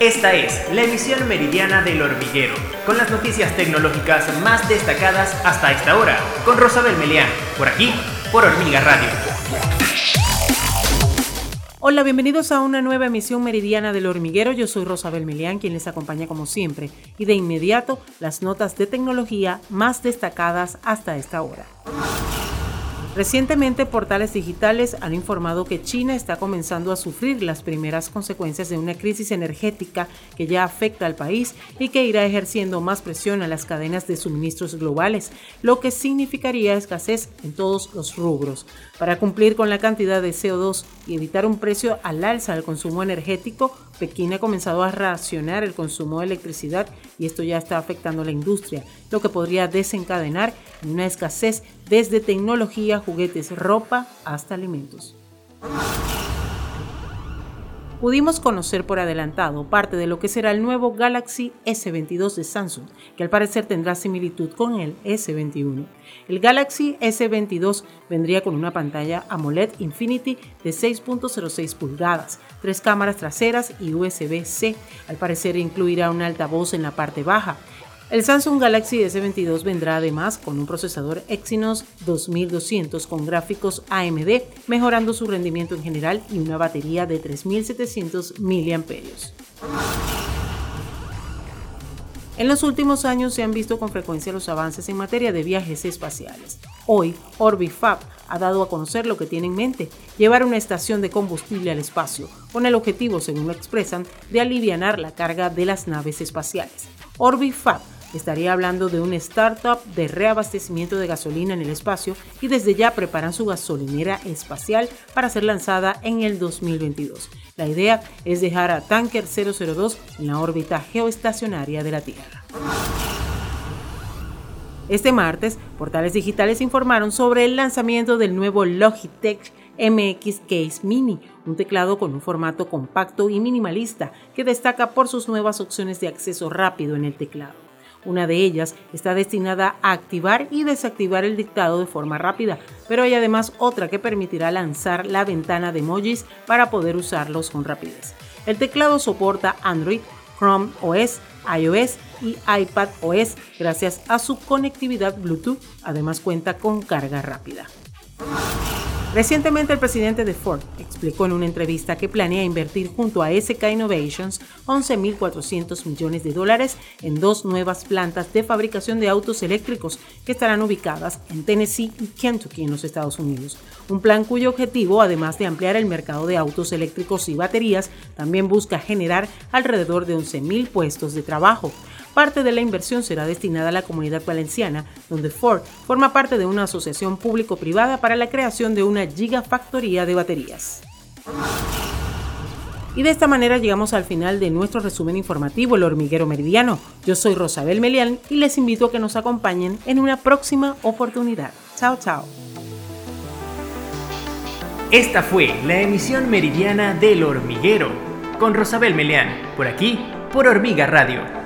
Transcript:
Esta es la emisión meridiana del hormiguero, con las noticias tecnológicas más destacadas hasta esta hora, con Rosabel Melián, por aquí, por Hormiga Radio. Hola, bienvenidos a una nueva emisión meridiana del hormiguero. Yo soy Rosabel Melián, quien les acompaña como siempre, y de inmediato las notas de tecnología más destacadas hasta esta hora. Recientemente, portales digitales han informado que China está comenzando a sufrir las primeras consecuencias de una crisis energética que ya afecta al país y que irá ejerciendo más presión a las cadenas de suministros globales, lo que significaría escasez en todos los rubros. Para cumplir con la cantidad de CO2 y evitar un precio al alza del consumo energético, Pekín ha comenzado a racionar el consumo de electricidad y esto ya está afectando a la industria, lo que podría desencadenar una escasez desde tecnología, juguetes, ropa hasta alimentos. Pudimos conocer por adelantado parte de lo que será el nuevo Galaxy S22 de Samsung, que al parecer tendrá similitud con el S21. El Galaxy S22 vendría con una pantalla AMOLED Infinity de 6.06 pulgadas, tres cámaras traseras y USB-C. Al parecer incluirá un altavoz en la parte baja el Samsung Galaxy S22 vendrá además con un procesador Exynos 2200 con gráficos AMD, mejorando su rendimiento en general y una batería de 3700 mAh. En los últimos años se han visto con frecuencia los avances en materia de viajes espaciales. Hoy, Orbifab ha dado a conocer lo que tiene en mente, llevar una estación de combustible al espacio, con el objetivo, según lo expresan, de aliviar la carga de las naves espaciales. Orbifab estaría hablando de un startup de reabastecimiento de gasolina en el espacio y desde ya preparan su gasolinera espacial para ser lanzada en el 2022. La idea es dejar a Tanker 002 en la órbita geoestacionaria de la Tierra. Este martes, portales digitales informaron sobre el lanzamiento del nuevo Logitech MX Case Mini, un teclado con un formato compacto y minimalista que destaca por sus nuevas opciones de acceso rápido en el teclado. Una de ellas está destinada a activar y desactivar el dictado de forma rápida, pero hay además otra que permitirá lanzar la ventana de emojis para poder usarlos con rapidez. El teclado soporta Android, Chrome OS, iOS y iPad OS gracias a su conectividad Bluetooth. Además cuenta con carga rápida. Recientemente el presidente de Ford explicó en una entrevista que planea invertir junto a SK Innovations 11.400 millones de dólares en dos nuevas plantas de fabricación de autos eléctricos que estarán ubicadas en Tennessee y Kentucky en los Estados Unidos. Un plan cuyo objetivo, además de ampliar el mercado de autos eléctricos y baterías, también busca generar alrededor de 11.000 puestos de trabajo. Parte de la inversión será destinada a la comunidad valenciana, donde Ford forma parte de una asociación público-privada para la creación de una gigafactoría de baterías. Y de esta manera llegamos al final de nuestro resumen informativo El Hormiguero Meridiano. Yo soy Rosabel Melián y les invito a que nos acompañen en una próxima oportunidad. Chao, chao. Esta fue la emisión meridiana del Hormiguero con Rosabel Melián, por aquí, por Hormiga Radio